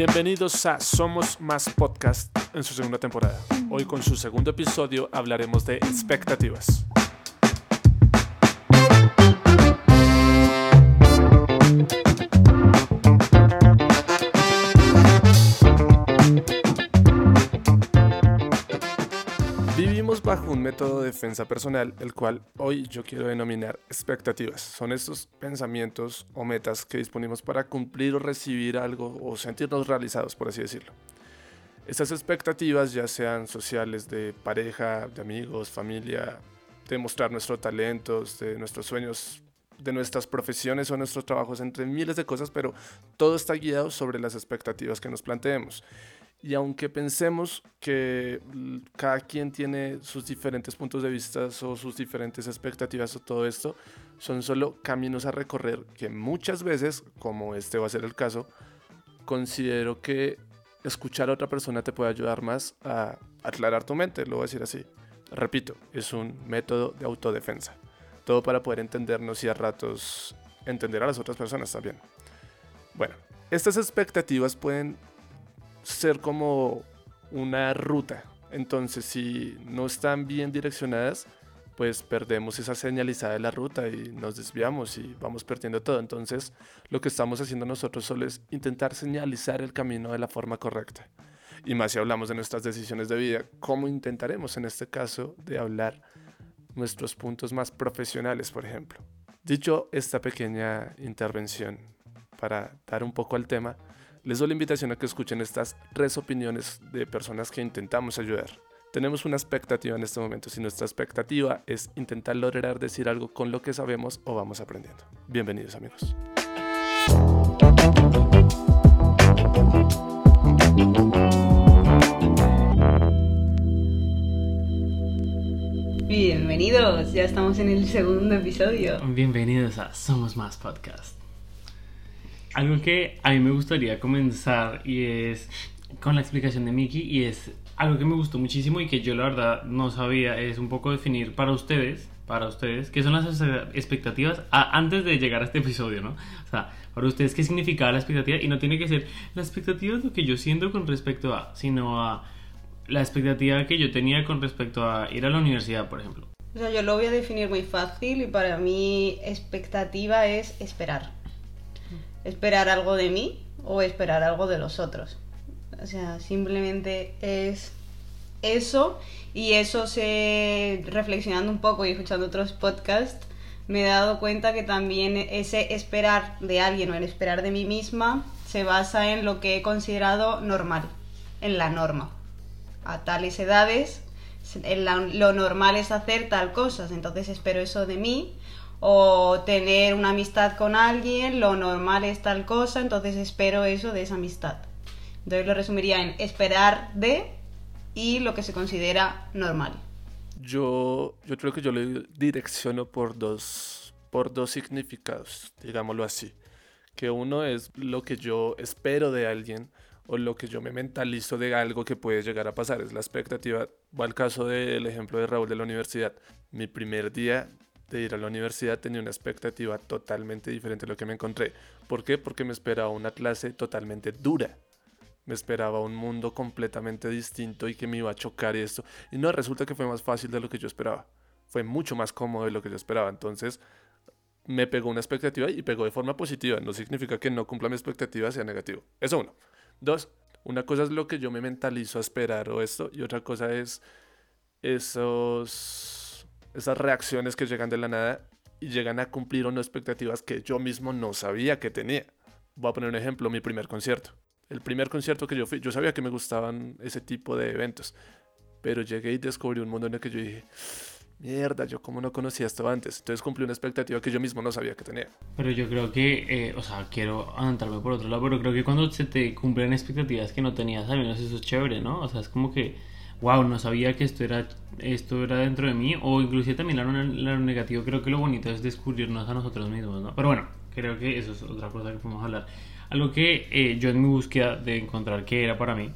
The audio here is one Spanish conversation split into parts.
Bienvenidos a Somos Más Podcast en su segunda temporada. Hoy con su segundo episodio hablaremos de expectativas. Bajo un método de defensa personal, el cual hoy yo quiero denominar expectativas. Son estos pensamientos o metas que disponemos para cumplir o recibir algo o sentirnos realizados, por así decirlo. Estas expectativas, ya sean sociales, de pareja, de amigos, familia, de mostrar nuestros talentos, de nuestros sueños, de nuestras profesiones o nuestros trabajos, entre miles de cosas, pero todo está guiado sobre las expectativas que nos planteemos. Y aunque pensemos que cada quien tiene sus diferentes puntos de vista o sus diferentes expectativas o todo esto, son solo caminos a recorrer que muchas veces, como este va a ser el caso, considero que escuchar a otra persona te puede ayudar más a aclarar tu mente, lo voy a decir así. Repito, es un método de autodefensa. Todo para poder entendernos y a ratos entender a las otras personas también. Bueno, estas expectativas pueden ser como una ruta. Entonces, si no están bien direccionadas, pues perdemos esa señalizada de la ruta y nos desviamos y vamos perdiendo todo. Entonces, lo que estamos haciendo nosotros solo es intentar señalizar el camino de la forma correcta. Y más si hablamos de nuestras decisiones de vida, ¿cómo intentaremos en este caso de hablar nuestros puntos más profesionales, por ejemplo? Dicho esta pequeña intervención para dar un poco al tema, les doy la invitación a que escuchen estas tres opiniones de personas que intentamos ayudar. Tenemos una expectativa en este momento. Si nuestra expectativa es intentar lograr decir algo con lo que sabemos o vamos aprendiendo. Bienvenidos amigos. Bienvenidos, ya estamos en el segundo episodio. Bienvenidos a Somos Más Podcast. Algo que a mí me gustaría comenzar y es con la explicación de Miki y es algo que me gustó muchísimo y que yo la verdad no sabía es un poco definir para ustedes, para ustedes, qué son las expectativas antes de llegar a este episodio, ¿no? O sea, para ustedes qué significa la expectativa y no tiene que ser la expectativa de lo que yo siento con respecto a, sino a la expectativa que yo tenía con respecto a ir a la universidad, por ejemplo. O sea, yo lo voy a definir muy fácil y para mí expectativa es esperar esperar algo de mí o esperar algo de los otros. O sea, simplemente es eso y eso se reflexionando un poco y escuchando otros podcasts me he dado cuenta que también ese esperar de alguien o el esperar de mí misma se basa en lo que he considerado normal, en la norma. A tales edades lo normal es hacer tal cosas, entonces espero eso de mí o tener una amistad con alguien, lo normal es tal cosa, entonces espero eso de esa amistad. Entonces lo resumiría en esperar de y lo que se considera normal. Yo, yo creo que yo lo direcciono por dos, por dos significados, digámoslo así. Que uno es lo que yo espero de alguien o lo que yo me mentalizo de algo que puede llegar a pasar. Es la expectativa. Va al caso del ejemplo de Raúl de la universidad. Mi primer día de ir a la universidad tenía una expectativa totalmente diferente a lo que me encontré. ¿Por qué? Porque me esperaba una clase totalmente dura. Me esperaba un mundo completamente distinto y que me iba a chocar esto. Y no, resulta que fue más fácil de lo que yo esperaba. Fue mucho más cómodo de lo que yo esperaba. Entonces me pegó una expectativa y pegó de forma positiva. No significa que no cumpla mi expectativa sea negativo. Eso uno. Dos, una cosa es lo que yo me mentalizo a esperar o esto y otra cosa es esos esas reacciones que llegan de la nada y llegan a cumplir unas expectativas que yo mismo no sabía que tenía. Voy a poner un ejemplo, mi primer concierto. El primer concierto que yo fui, yo sabía que me gustaban ese tipo de eventos, pero llegué y descubrí un mundo en el que yo dije, mierda, yo como no conocía esto antes. Entonces cumplí una expectativa que yo mismo no sabía que tenía. Pero yo creo que, eh, o sea, quiero adelantarme por otro lado, pero creo que cuando se te cumplen expectativas que no tenías, al menos eso es chévere, ¿no? O sea, es como que wow, no sabía que esto era, esto era dentro de mí, o inclusive también lo, negativo, creo que lo bonito es descubrirnos a nosotros mismos, ¿no? Pero bueno, creo que eso es otra cosa que podemos hablar. Algo que eh, yo en mi búsqueda de encontrar qué era para mí,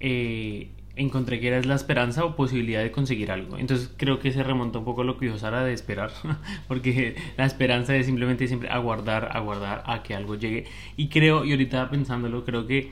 eh, encontré que era la esperanza o posibilidad de conseguir algo. Entonces creo que se remonta un poco a lo que dijo Sara de esperar, porque la esperanza es simplemente siempre aguardar, aguardar a que algo llegue. Y creo, y ahorita pensándolo, creo que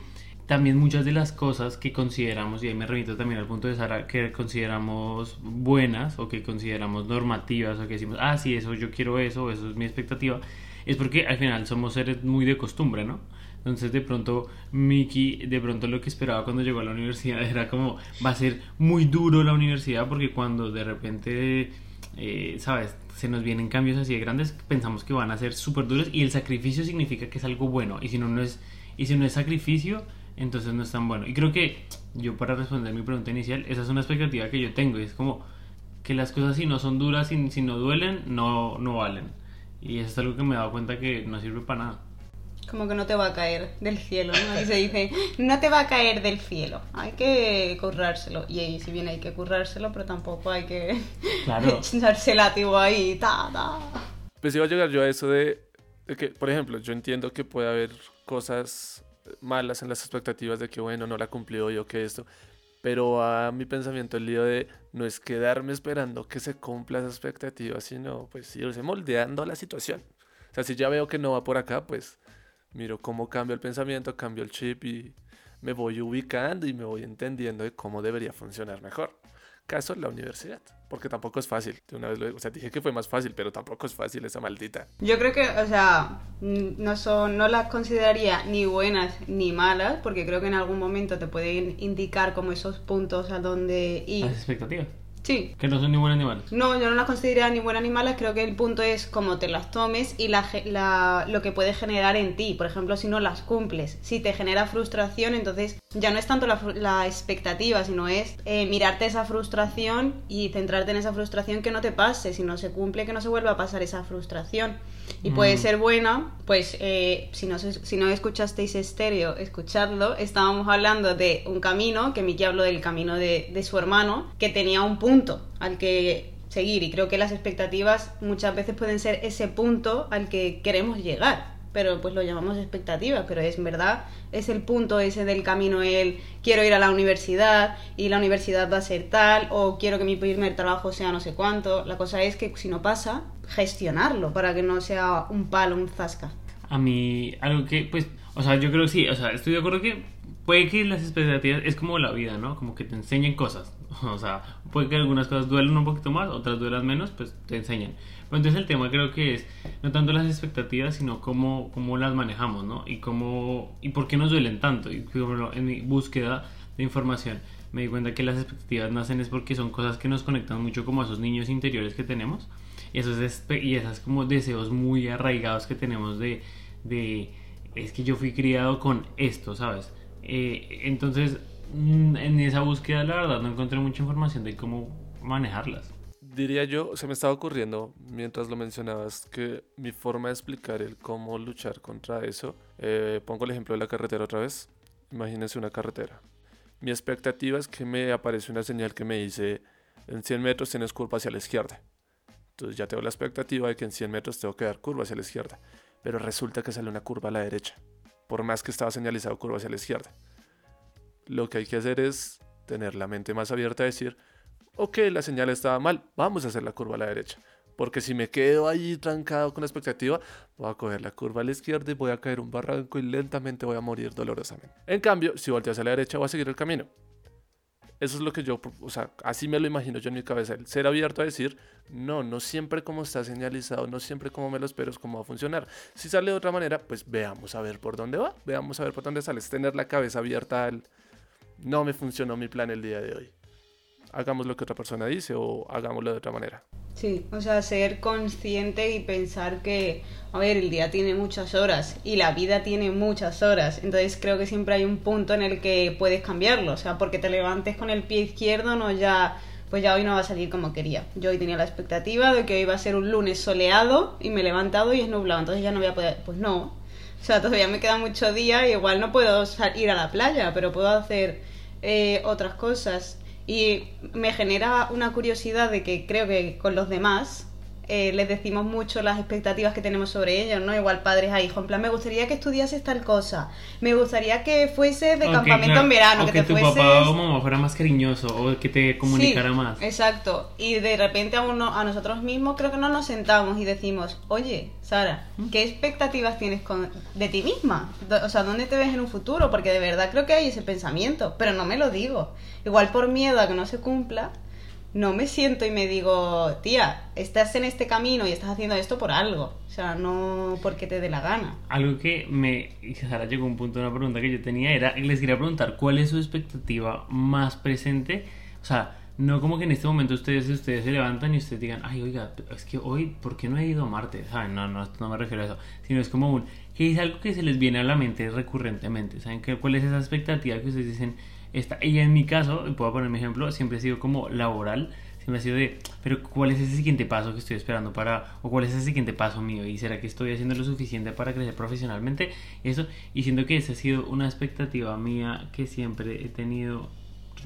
también muchas de las cosas que consideramos, y ahí me remito también al punto de Sara, que consideramos buenas o que consideramos normativas o que decimos, ah, sí, eso yo quiero eso, eso es mi expectativa, es porque al final somos seres muy de costumbre, ¿no? Entonces de pronto Mickey, de pronto lo que esperaba cuando llegó a la universidad era como, va a ser muy duro la universidad porque cuando de repente, eh, ¿sabes? Se nos vienen cambios así de grandes, pensamos que van a ser súper duros y el sacrificio significa que es algo bueno y si no, no es, y si no es sacrificio, entonces no es tan bueno. Y creo que yo para responder mi pregunta inicial, esa es una expectativa que yo tengo y es como que las cosas si no son duras, si, si no duelen, no, no valen. Y eso es algo que me he dado cuenta que no sirve para nada. Como que no te va a caer del cielo, ¿no? Aquí se dice, no te va a caer del cielo, hay que currárselo. Y ahí, si bien hay que currárselo, pero tampoco hay que Claro. echarse látigo ahí, ta, ta. Pues iba a llegar yo a eso de, de que, por ejemplo, yo entiendo que puede haber cosas malas en las expectativas de que, bueno, no la cumplió yo que esto. Pero a mi pensamiento el lío de no es quedarme esperando que se cumpla esa expectativa, sino pues irse moldeando la situación. O sea, si ya veo que no va por acá, pues miro cómo cambio el pensamiento, cambio el chip y me voy ubicando y me voy entendiendo de cómo debería funcionar mejor. Caso la universidad, porque tampoco es fácil. De una vez lo, o sea, dije que fue más fácil, pero tampoco es fácil esa maldita. Yo creo que, o sea, no, son, no las consideraría ni buenas ni malas, porque creo que en algún momento te pueden indicar como esos puntos a donde ir. Las expectativas. Sí. Que no son ni buenas ni malas. No, yo no las consideraría ni buenas ni malas, creo que el punto es cómo te las tomes y la, la- lo que puede generar en ti. Por ejemplo, si no las cumples, si te genera frustración, entonces ya no es tanto la, la expectativa, sino es eh, mirarte esa frustración y centrarte en esa frustración que no te pase. Si no se cumple, que no se vuelva a pasar esa frustración. Y puede Mm. ser buena, pues eh, si, no, si no escuchasteis estéreo, escuchadlo. Estábamos hablando de un camino, que Miki habló del camino de, de su hermano, que tenía un punto al que seguir. Y creo que las expectativas muchas veces pueden ser ese punto al que queremos llegar. Pero pues lo llamamos expectativas, pero es en verdad, es el punto ese del camino, el quiero ir a la universidad y la universidad va a ser tal, o quiero que mi primer trabajo sea no sé cuánto. La cosa es que si no pasa, gestionarlo para que no sea un palo, un zasca. A mí, algo que, pues, o sea, yo creo que sí, o sea, estoy de acuerdo que puede que las expectativas es como la vida, ¿no? Como que te enseñen cosas. O sea, puede que algunas cosas duelen un poquito más, otras duelan menos, pues te enseñan. Entonces el tema creo que es no tanto las expectativas, sino cómo, cómo las manejamos, ¿no? Y cómo, y por qué nos duelen tanto. Y ejemplo, en mi búsqueda de información me di cuenta que las expectativas nacen es porque son cosas que nos conectan mucho como a esos niños interiores que tenemos y esos, y esas como deseos muy arraigados que tenemos de, de es que yo fui criado con esto, ¿sabes? Eh, entonces, mm, en esa búsqueda, la verdad, no encontré mucha información de cómo manejarlas. Diría yo, se me estaba ocurriendo mientras lo mencionabas que mi forma de explicar el cómo luchar contra eso, eh, pongo el ejemplo de la carretera otra vez. Imagínense una carretera. Mi expectativa es que me aparece una señal que me dice en 100 metros tienes curva hacia la izquierda. Entonces ya tengo la expectativa de que en 100 metros tengo que dar curva hacia la izquierda. Pero resulta que sale una curva a la derecha. Por más que estaba señalizado curva hacia la izquierda. Lo que hay que hacer es tener la mente más abierta a decir, ok, la señal estaba mal, vamos a hacer la curva a la derecha. Porque si me quedo ahí trancado con la expectativa, voy a coger la curva a la izquierda y voy a caer un barranco y lentamente voy a morir dolorosamente. En cambio, si volteo hacia la derecha, voy a seguir el camino. Eso es lo que yo, o sea, así me lo imagino yo en mi cabeza. El ser abierto a decir, no, no siempre como está señalizado, no siempre como me lo espero es como va a funcionar. Si sale de otra manera, pues veamos a ver por dónde va, veamos a ver por dónde sale. Es tener la cabeza abierta al, no me funcionó mi plan el día de hoy. Hagamos lo que otra persona dice o hagámoslo de otra manera. Sí, o sea, ser consciente y pensar que, a ver, el día tiene muchas horas y la vida tiene muchas horas. Entonces creo que siempre hay un punto en el que puedes cambiarlo. O sea, porque te levantes con el pie izquierdo, no ya, pues ya hoy no va a salir como quería. Yo hoy tenía la expectativa de que hoy iba a ser un lunes soleado y me he levantado y es nublado. Entonces ya no voy a poder, pues no. O sea, todavía me queda mucho día y igual no puedo ir a la playa, pero puedo hacer eh, otras cosas. Y me genera una curiosidad de que creo que con los demás eh, les decimos mucho las expectativas que tenemos sobre ellos, ¿no? Igual padres a hijos, en plan, me gustaría que estudiases tal cosa, me gustaría que fuese de campamento claro, en verano, o que, que, te tu fueses... papá o mamá fuera más cariñoso o que te comunicara Sí, más. Exacto. Y de repente a, uno, a nosotros mismos creo que no nos sentamos y decimos, oye, Sara, ¿qué expectativas tienes con, de ti misma? O sea, ¿dónde te ves en un futuro? Porque de verdad creo que hay ese pensamiento, pero no me lo digo. Igual por miedo a que no se cumpla, no me siento y me digo, tía, estás en este camino y estás haciendo esto por algo. O sea, no porque te dé la gana. Algo que me. Sara llegó un punto de una pregunta que yo tenía era. Les quería preguntar, ¿cuál es su expectativa más presente? O sea, no como que en este momento ustedes, ustedes se levantan y ustedes digan, ay, oiga, es que hoy, ¿por qué no he ido a Marte? ¿Saben? No, no, no me refiero a eso. Sino es como un. que es algo que se les viene a la mente recurrentemente. ¿Saben cuál es esa expectativa que ustedes dicen? Esta, y en mi caso, puedo poner mi ejemplo, siempre ha sido como laboral. Siempre ha sido de, pero ¿cuál es ese siguiente paso que estoy esperando para, o cuál es ese siguiente paso mío? ¿Y será que estoy haciendo lo suficiente para crecer profesionalmente? Eso, y siento que esa ha sido una expectativa mía que siempre he tenido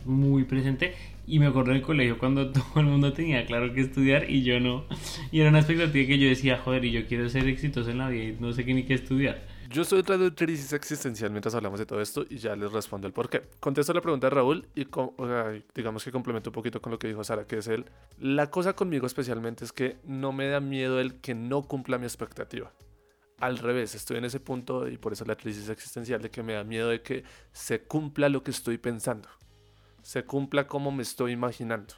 muy presente. Y me acuerdo del colegio cuando todo el mundo tenía claro que estudiar y yo no. Y era una expectativa que yo decía, joder, y yo quiero ser exitoso en la vida y no sé qué ni qué estudiar. Yo estoy entrando en crisis existencial mientras hablamos de todo esto y ya les respondo el por qué. Contesto la pregunta de Raúl y digamos que complemento un poquito con lo que dijo Sara, que es él. La cosa conmigo especialmente es que no me da miedo el que no cumpla mi expectativa. Al revés, estoy en ese punto y por eso la crisis existencial de que me da miedo de que se cumpla lo que estoy pensando. Se cumpla como me estoy imaginando.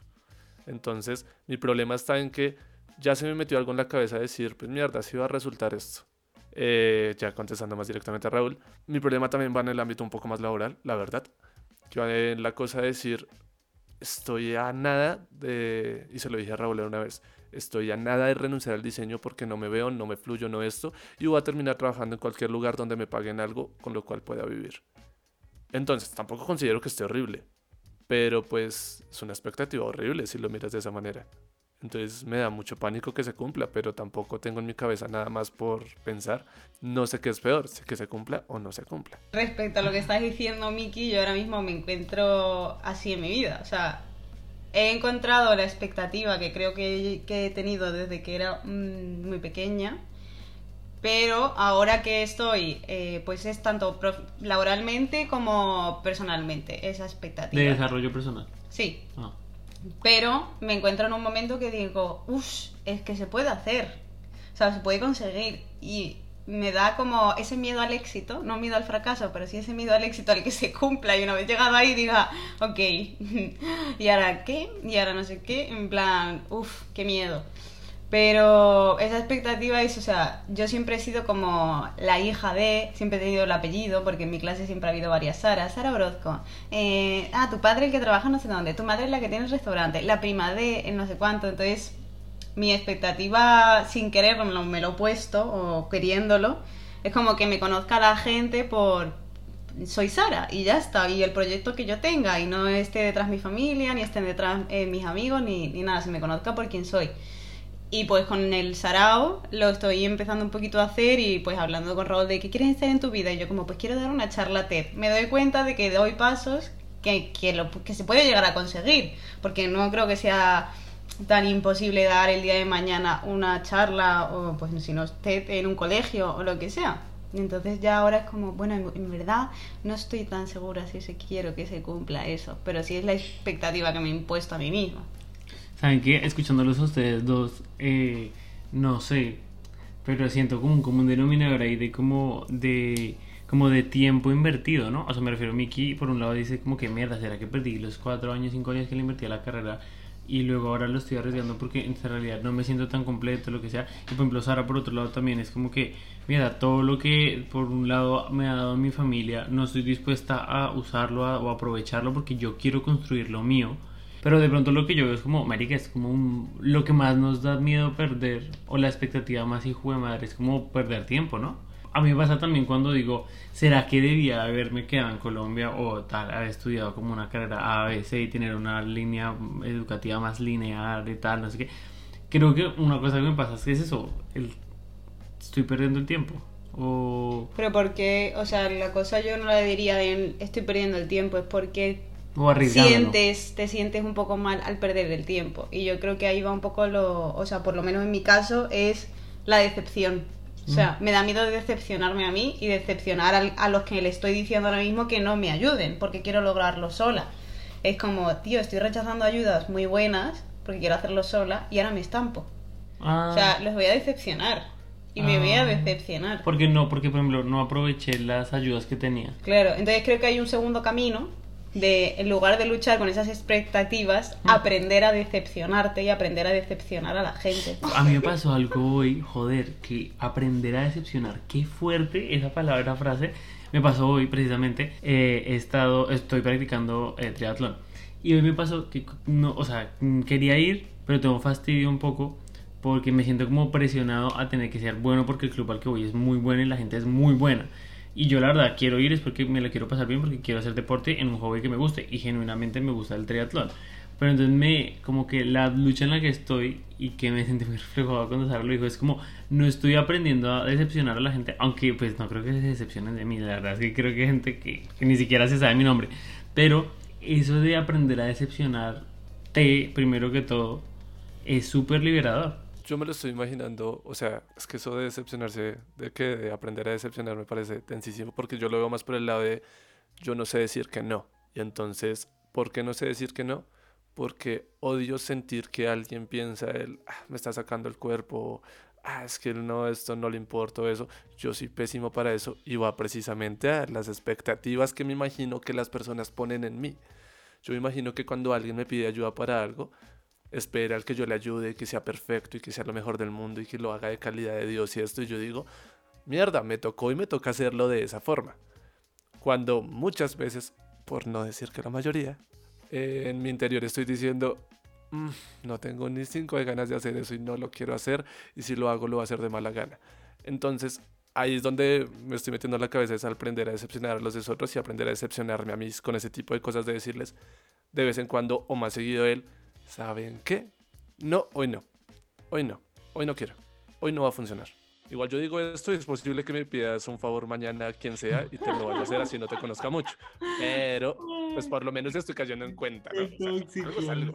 Entonces, mi problema está en que ya se me metió algo en la cabeza de decir, pues mierda, así va a resultar esto. Eh, ya contestando más directamente a Raúl, mi problema también va en el ámbito un poco más laboral, la verdad. Va en la cosa de decir, estoy a nada de, y se lo dije a Raúl una vez, estoy a nada de renunciar al diseño porque no me veo, no me fluyo, no esto, y voy a terminar trabajando en cualquier lugar donde me paguen algo con lo cual pueda vivir. Entonces, tampoco considero que esté horrible, pero pues es una expectativa horrible si lo miras de esa manera. Entonces me da mucho pánico que se cumpla, pero tampoco tengo en mi cabeza nada más por pensar. No sé qué es peor, si que se cumpla o no se cumpla. Respecto a lo que estás diciendo, Miki, yo ahora mismo me encuentro así en mi vida. O sea, he encontrado la expectativa que creo que, que he tenido desde que era mm, muy pequeña. Pero ahora que estoy, eh, pues es tanto prof- laboralmente como personalmente esa expectativa. De desarrollo personal. Sí, Ah. Pero me encuentro en un momento que digo, uff, es que se puede hacer. O sea, se puede conseguir. Y me da como ese miedo al éxito, no miedo al fracaso, pero sí ese miedo al éxito al que se cumpla. Y una vez llegado ahí diga, ok, ¿y ahora qué? Y ahora no sé qué. En plan, uff, qué miedo. Pero esa expectativa es, o sea, yo siempre he sido como la hija de, siempre he tenido el apellido, porque en mi clase siempre ha habido varias Sara, Sara Orozco. Eh, ah, tu padre el que trabaja no sé dónde, tu madre es la que tiene el restaurante, la prima de, el no sé cuánto. Entonces, mi expectativa, sin querer, me lo, he puesto, o queriéndolo, es como que me conozca la gente por, soy Sara y ya está. Y el proyecto que yo tenga y no esté detrás mi familia, ni estén detrás eh, mis amigos, ni, ni nada, se me conozca por quién soy. Y pues con el Sarao lo estoy empezando un poquito a hacer y pues hablando con Raúl de qué quieres hacer en tu vida. Y yo como pues quiero dar una charla TED. Me doy cuenta de que doy pasos que, que, lo, que se puede llegar a conseguir. Porque no creo que sea tan imposible dar el día de mañana una charla o pues si no TED en un colegio o lo que sea. Entonces ya ahora es como, bueno, en, en verdad no estoy tan segura si se quiero que se cumpla eso. Pero sí es la expectativa que me he impuesto a mí misma. ¿Saben qué? Escuchándolos ustedes dos, eh, no sé, pero siento como un común denominador ahí de como de como de tiempo invertido, ¿no? O sea, me refiero a Miki, por un lado dice como que mierda, ¿será que perdí los cuatro años, cinco años que le invertí a la carrera y luego ahora lo estoy arriesgando porque en realidad no me siento tan completo, lo que sea? Y por ejemplo, Sara, por otro lado, también es como que, mira, todo lo que por un lado me ha dado mi familia, no estoy dispuesta a usarlo a- o aprovecharlo porque yo quiero construir lo mío. Pero de pronto lo que yo veo es como, marica, es como un- lo que más nos da miedo perder, o la expectativa más hijo de madre, es como perder tiempo, ¿no? A mí me pasa también cuando digo, ¿será que debía haberme quedado en Colombia o tal, haber estudiado como una carrera A, B, C y tener una línea educativa más lineal y tal, no sé qué? Creo que una cosa que me pasa es que es eso, estoy perdiendo el tiempo. O... Pero porque, o sea, la cosa yo no la diría de estoy perdiendo el tiempo, es porque O sientes, te sientes un poco mal al perder el tiempo. Y yo creo que ahí va un poco lo, o sea, por lo menos en mi caso, es la decepción. O sea, me da miedo de decepcionarme a mí y decepcionar al- a los que le estoy diciendo ahora mismo que no me ayuden, porque quiero lograrlo sola. Es como, tío, estoy rechazando ayudas muy buenas porque quiero hacerlo sola y ahora me estampo. Ah, O sea, los voy a decepcionar. Y me voy a Ah. decepcionar. ¿Por qué no? Porque, por ejemplo, no aproveché las ayudas que tenía. Claro, entonces creo que hay un segundo camino de, en lugar de luchar con esas expectativas, Mm. aprender a decepcionarte y aprender a decepcionar a la gente. A mí me pasó algo hoy, joder, que aprender a decepcionar. Qué fuerte esa palabra, frase. Me pasó hoy precisamente. eh, he estado, estoy practicando eh, triatlón. Y hoy me pasó que no, o sea, quería ir, pero tengo fastidio un poco porque me siento como presionado a tener que ser bueno porque el club al que voy es muy bueno y la gente es muy buena. Y yo la verdad quiero ir es porque me la quiero pasar bien porque quiero hacer deporte en un hobby que me guste y genuinamente me gusta el triatlón. Pero entonces me, como que la lucha en la que estoy y que me sentí muy reflejado cuando Sara lo dijo, es como, no estoy aprendiendo a decepcionar a la gente, aunque pues no creo que se decepcionen de mí, la verdad es que creo que hay gente que, que ni siquiera se sabe mi nombre. Pero eso de aprender a decepcionarte, primero que todo, es súper liberador. Yo me lo estoy imaginando, o sea, es que eso de decepcionarse, de que de aprender a decepcionar me parece tensísimo, porque yo lo veo más por el lado de yo no sé decir que no. Y entonces, ¿por qué no sé decir que no? Porque odio sentir que alguien piensa, él, "Ah, me está sacando el cuerpo, ah, es que no, esto no le importa eso. Yo soy pésimo para eso y va precisamente a las expectativas que me imagino que las personas ponen en mí. Yo me imagino que cuando alguien me pide ayuda para algo, espera al que yo le ayude, que sea perfecto y que sea lo mejor del mundo y que lo haga de calidad de Dios y esto. Y yo digo, mierda, me tocó y me toca hacerlo de esa forma. Cuando muchas veces, por no decir que la mayoría, eh, en mi interior estoy diciendo, "Mm, no tengo ni cinco de ganas de hacer eso y no lo quiero hacer y si lo hago lo voy a hacer de mala gana. Entonces ahí es donde me estoy metiendo en la cabeza es aprender a decepcionar a los de otros y aprender a decepcionarme a mí con ese tipo de cosas de decirles de vez en cuando o más seguido él, ¿saben qué? No, hoy no. Hoy no. Hoy no quiero. Hoy no va a funcionar. Igual yo digo esto y es posible que me pidas un favor mañana a quien sea y te lo vaya a hacer así no te conozca mucho. Pero, pues por lo menos estoy cayendo en cuenta, ¿no? O sea, algo algo.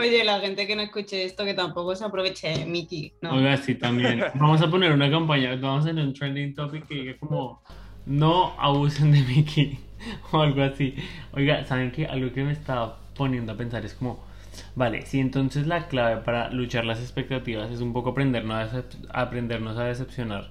Oye, la gente que no escuche esto, que tampoco se aproveche de Miki, ¿no? Oiga, sí, también. Vamos a poner una campaña, vamos a hacer un trending topic que diga como no abusen de Mickey o algo así. Oiga, ¿saben qué? Algo que me estaba poniendo a pensar es como, vale, si entonces la clave para luchar las expectativas es un poco aprendernos a, aprendernos a decepcionar.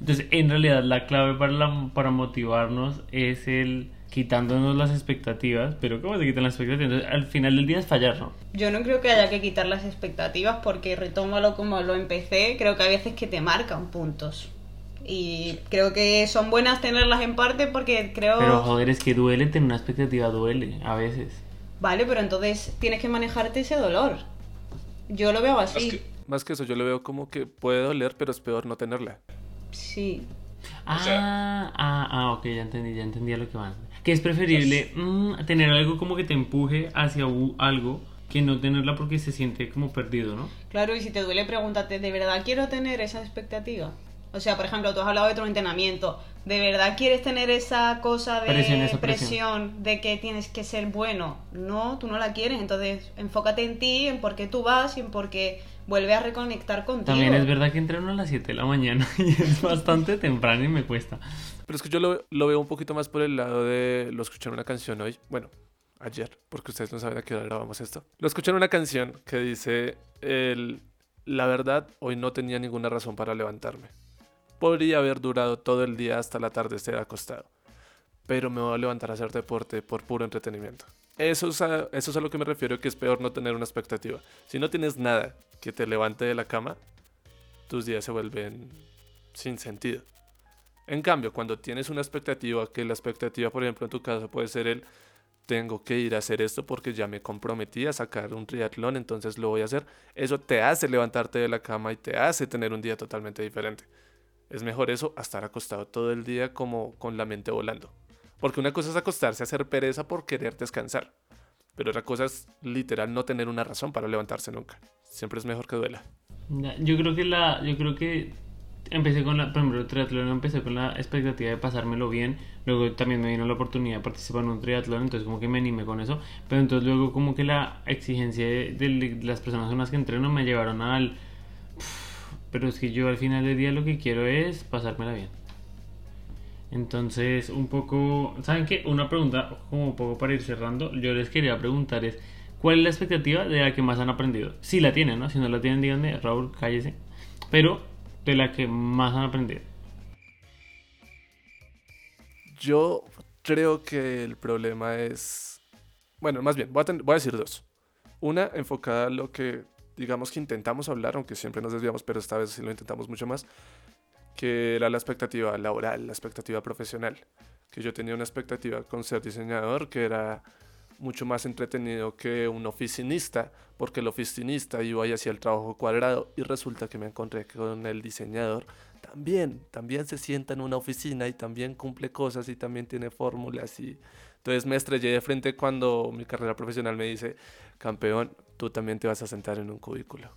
Entonces, en realidad la clave para, la- para motivarnos es el quitándonos las expectativas, pero ¿cómo se quitan las expectativas? Entonces, al final del día es fallar, ¿no? Yo no creo que haya que quitar las expectativas porque retómalo como lo empecé, creo que hay veces que te marcan puntos. Y creo que son buenas tenerlas en parte porque creo... Pero joder, es que duele tener una expectativa, duele a veces. Vale, pero entonces tienes que manejarte ese dolor. Yo lo veo Más así. que, más que eso, yo lo veo como que puede doler, pero es peor no tenerla. Sí. Ah, sea- ah, ah, ok, ya entendí, ya entendí a lo que van. Que es preferible mm, tener algo como que te empuje hacia algo que no tenerla porque se siente como perdido, ¿no? Claro, y si te duele, pregúntate, ¿de verdad quiero tener esa expectativa? O sea, por ejemplo, tú has hablado de tu entrenamiento. ¿De verdad quieres tener esa cosa de Presión, esa presión, presión. de que tienes que ser bueno? No, tú no la quieres. Entonces, enfócate en ti, en por qué tú vas y en por qué vuelve a reconectar contigo. También es verdad que entreno a las 7 de la mañana y es bastante temprano y me cuesta. Pero es que yo lo, lo veo un poquito más por el lado de lo escuchar una canción hoy. Bueno, ayer, porque ustedes no saben a qué hora grabamos esto. Lo escuché en una canción que dice: el, La verdad, hoy no tenía ninguna razón para levantarme. Podría haber durado todo el día hasta la tarde estar acostado. Pero me voy a levantar a hacer deporte por puro entretenimiento. Eso es, a, eso es a lo que me refiero, que es peor no tener una expectativa. Si no tienes nada que te levante de la cama, tus días se vuelven sin sentido. En cambio, cuando tienes una expectativa, que la expectativa, por ejemplo, en tu caso puede ser el tengo que ir a hacer esto porque ya me comprometí a sacar un triatlón, entonces lo voy a hacer. Eso te hace levantarte de la cama y te hace tener un día totalmente diferente. Es mejor eso a estar acostado todo el día como con la mente volando. Porque una cosa es acostarse a hacer pereza por querer descansar. Pero otra cosa es literal no tener una razón para levantarse nunca. Siempre es mejor que duela. Yo creo que la, yo creo que empecé con la, el triatlón empecé con la expectativa de pasármelo bien, luego también me vino la oportunidad de participar en un triatlón, entonces como que me animé con eso, pero entonces luego como que la exigencia de, de las personas con las que entreno me llevaron al... Pero es que yo al final del día lo que quiero es pasármela bien. Entonces, un poco, ¿saben qué? Una pregunta, como un poco para ir cerrando, yo les quería preguntar es, ¿cuál es la expectativa de la que más han aprendido? Si la tienen, ¿no? Si no la tienen, díganme, Raúl, cállese. Pero, de la que más han aprendido. Yo creo que el problema es, bueno, más bien, voy a, voy a decir dos. Una enfocada a lo que, digamos que intentamos hablar, aunque siempre nos desviamos, pero esta vez sí lo intentamos mucho más, que era la expectativa laboral, la expectativa profesional. Que yo tenía una expectativa con ser diseñador que era mucho más entretenido que un oficinista, porque el oficinista iba y hacía el trabajo cuadrado y resulta que me encontré con el diseñador también, también se sienta en una oficina y también cumple cosas y también tiene fórmulas y entonces me estrellé de frente cuando mi carrera profesional me dice, campeón, tú también te vas a sentar en un cubículo.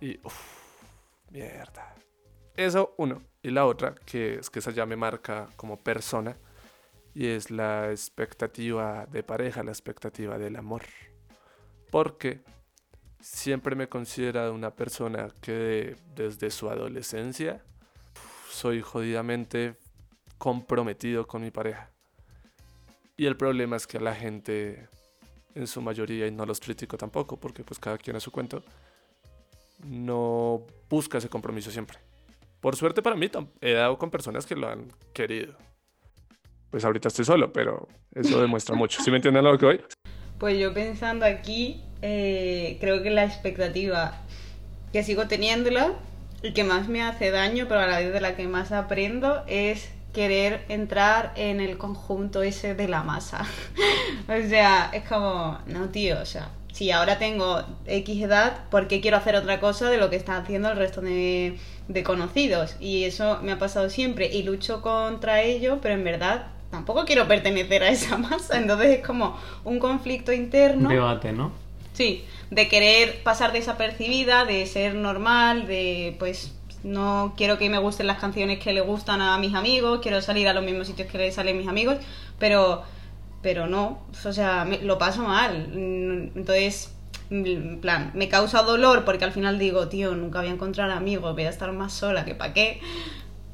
Y, uff, mierda. Eso, uno. Y la otra, que es que esa ya me marca como persona, y es la expectativa de pareja, la expectativa del amor. Porque siempre me he considerado una persona que desde su adolescencia soy jodidamente comprometido con mi pareja. Y el problema es que la gente, en su mayoría, y no los critico tampoco, porque pues cada quien a su cuento, no busca ese compromiso siempre. Por suerte para mí, he dado con personas que lo han querido. Pues ahorita estoy solo, pero eso demuestra mucho. ¿Sí me entienden lo que voy? Pues yo pensando aquí, eh, creo que la expectativa que sigo teniéndola y que más me hace daño, pero a la vez de la que más aprendo, es querer entrar en el conjunto ese de la masa. o sea, es como, no, tío, o sea, si ahora tengo X edad, ¿por qué quiero hacer otra cosa de lo que está haciendo el resto de, conocidos? Y eso me ha pasado siempre y lucho contra ello, pero en verdad tampoco quiero pertenecer a esa masa. Entonces es como un conflicto interno. Debate, ¿no? Sí, de querer pasar desapercibida, de ser normal, de pues no quiero que me gusten las canciones que le gustan a mis amigos, quiero salir a los mismos sitios que le salen mis amigos, pero pero no, o sea, lo paso mal. Entonces, en plan, me causa dolor porque al final digo, tío, nunca voy a encontrar amigos, voy a estar más sola, que pa' qué.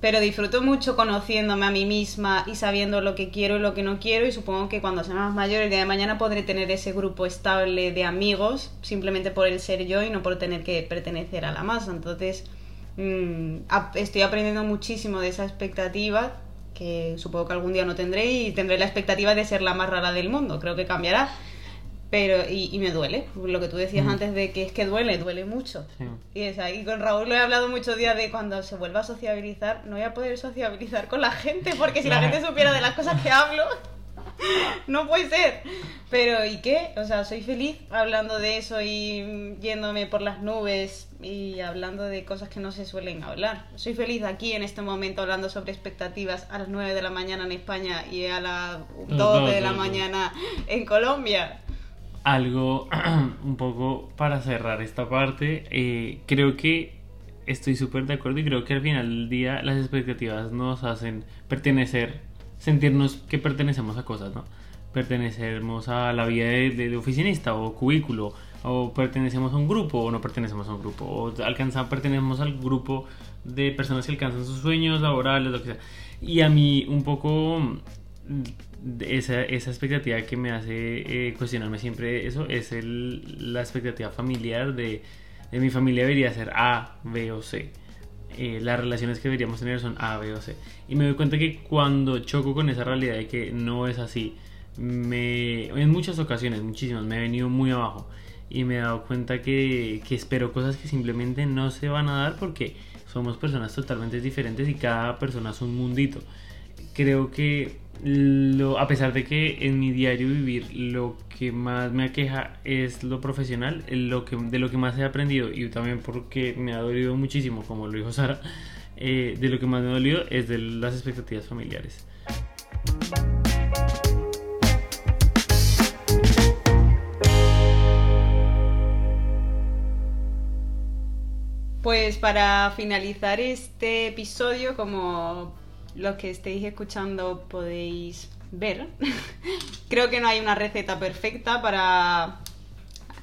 Pero disfruto mucho conociéndome a mí misma y sabiendo lo que quiero y lo que no quiero y supongo que cuando sea más mayor, el día de mañana podré tener ese grupo estable de amigos simplemente por el ser yo y no por tener que pertenecer a la masa. Entonces, mm, estoy aprendiendo muchísimo de esa expectativa que supongo que algún día no tendré y tendré la expectativa de ser la más rara del mundo. Creo que cambiará. Pero, y, me duele, lo que tú decías mm. antes de que es que duele, duele mucho. Y, es, y con Raúl lo he hablado muchos días de cuando se vuelva a sociabilizar, no voy a poder sociabilizar con la gente, porque si la gente supiera de las cosas que hablo, no puede ser. Pero ¿y qué? O sea, soy feliz hablando de eso y yéndome por las nubes y hablando de cosas que no se suelen hablar. Soy feliz aquí en este momento hablando sobre expectativas a las 9 de la mañana en España y a las 12 de la mañana en Colombia. Algo un poco para cerrar esta parte, eh, creo que estoy súper de acuerdo y creo que al final del día las expectativas nos hacen pertenecer sentirnos que pertenecemos a cosas, ¿no? Pertenecemos a la vida de, oficinista o cubículo, o pertenecemos a un grupo o no pertenecemos a un grupo, o alcanzamos, pertenecemos al grupo de personas que alcanzan sus sueños laborales, lo que sea. Y a mí un poco esa, esa expectativa que me hace eh, cuestionarme siempre eso es el, la expectativa familiar de, de mi familia debería ser A, B o C. Eh, las relaciones que deberíamos tener son A, B o C. Y me doy cuenta que cuando choco con esa realidad de que no es así, me, en muchas ocasiones, muchísimas, me he venido muy abajo y me he dado cuenta que, que espero cosas que simplemente no se van a dar porque somos personas totalmente diferentes y cada persona es un mundito. Creo que a pesar de que en mi diario vivir lo que más me aqueja es lo profesional, lo que, de lo que más he aprendido y también porque me ha dolido muchísimo, como lo dijo Sara, eh, de lo que más me ha dolido es de las expectativas familiares. Pues para finalizar este episodio, como los que estéis escuchando podéis ver, creo que no hay una receta perfecta para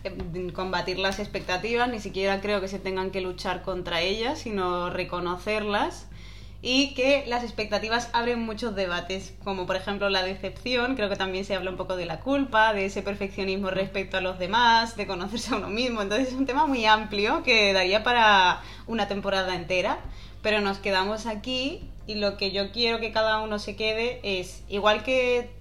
eh, combatir las expectativas, ni siquiera creo que se tengan que luchar contra ellas, sino reconocerlas. Y que las expectativas abren muchos debates, como por ejemplo la decepción, creo que también se habla un poco de la culpa, de ese perfeccionismo respecto a los demás, de conocerse a uno mismo, entonces es un tema muy amplio que daría para una temporada entera, pero nos quedamos aquí y lo que yo quiero que cada uno se quede es, igual que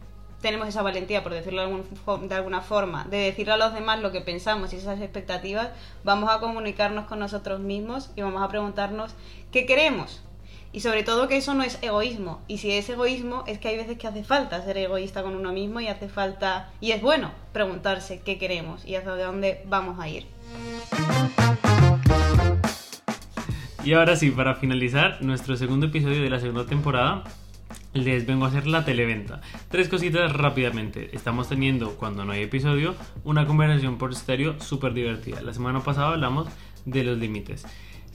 tenemos esa valentía, por decirlo de, alguna forma, de decirle a los demás lo que pensamos y esas expectativas, vamos a comunicarnos con nosotros mismos y vamos a preguntarnos qué queremos, y sobre todo que eso no es egoísmo. Y si es egoísmo, es que hay veces que hace falta ser egoísta con uno mismo y hace falta, y es bueno preguntarse qué queremos y hacia dónde vamos a ir. Y ahora sí, para finalizar nuestro segundo episodio de la segunda temporada, les vengo a hacer la televenta. Tres cositas rápidamente. Estamos teniendo, cuando no hay episodio, una conversación por estéreo súper divertida. La semana pasada hablamos de los límites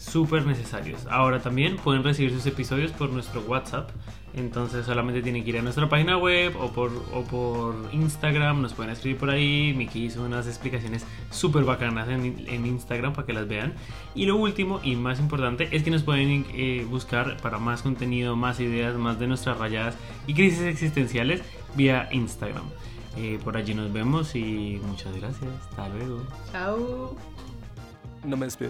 súper necesarios. Ahora también pueden recibir sus episodios por nuestro WhatsApp. Entonces solamente tienen que ir a nuestra página web o por, o por Instagram. Nos pueden escribir por ahí. Miki hizo unas explicaciones súper bacanas en, en, Instagram para que las vean. Y lo último y más importante es que nos pueden eh, buscar para más contenido, más ideas, más de nuestras rayadas y crisis existenciales vía Instagram. Eh, por allí nos vemos y muchas gracias. Hasta luego. Chao. नमस्ते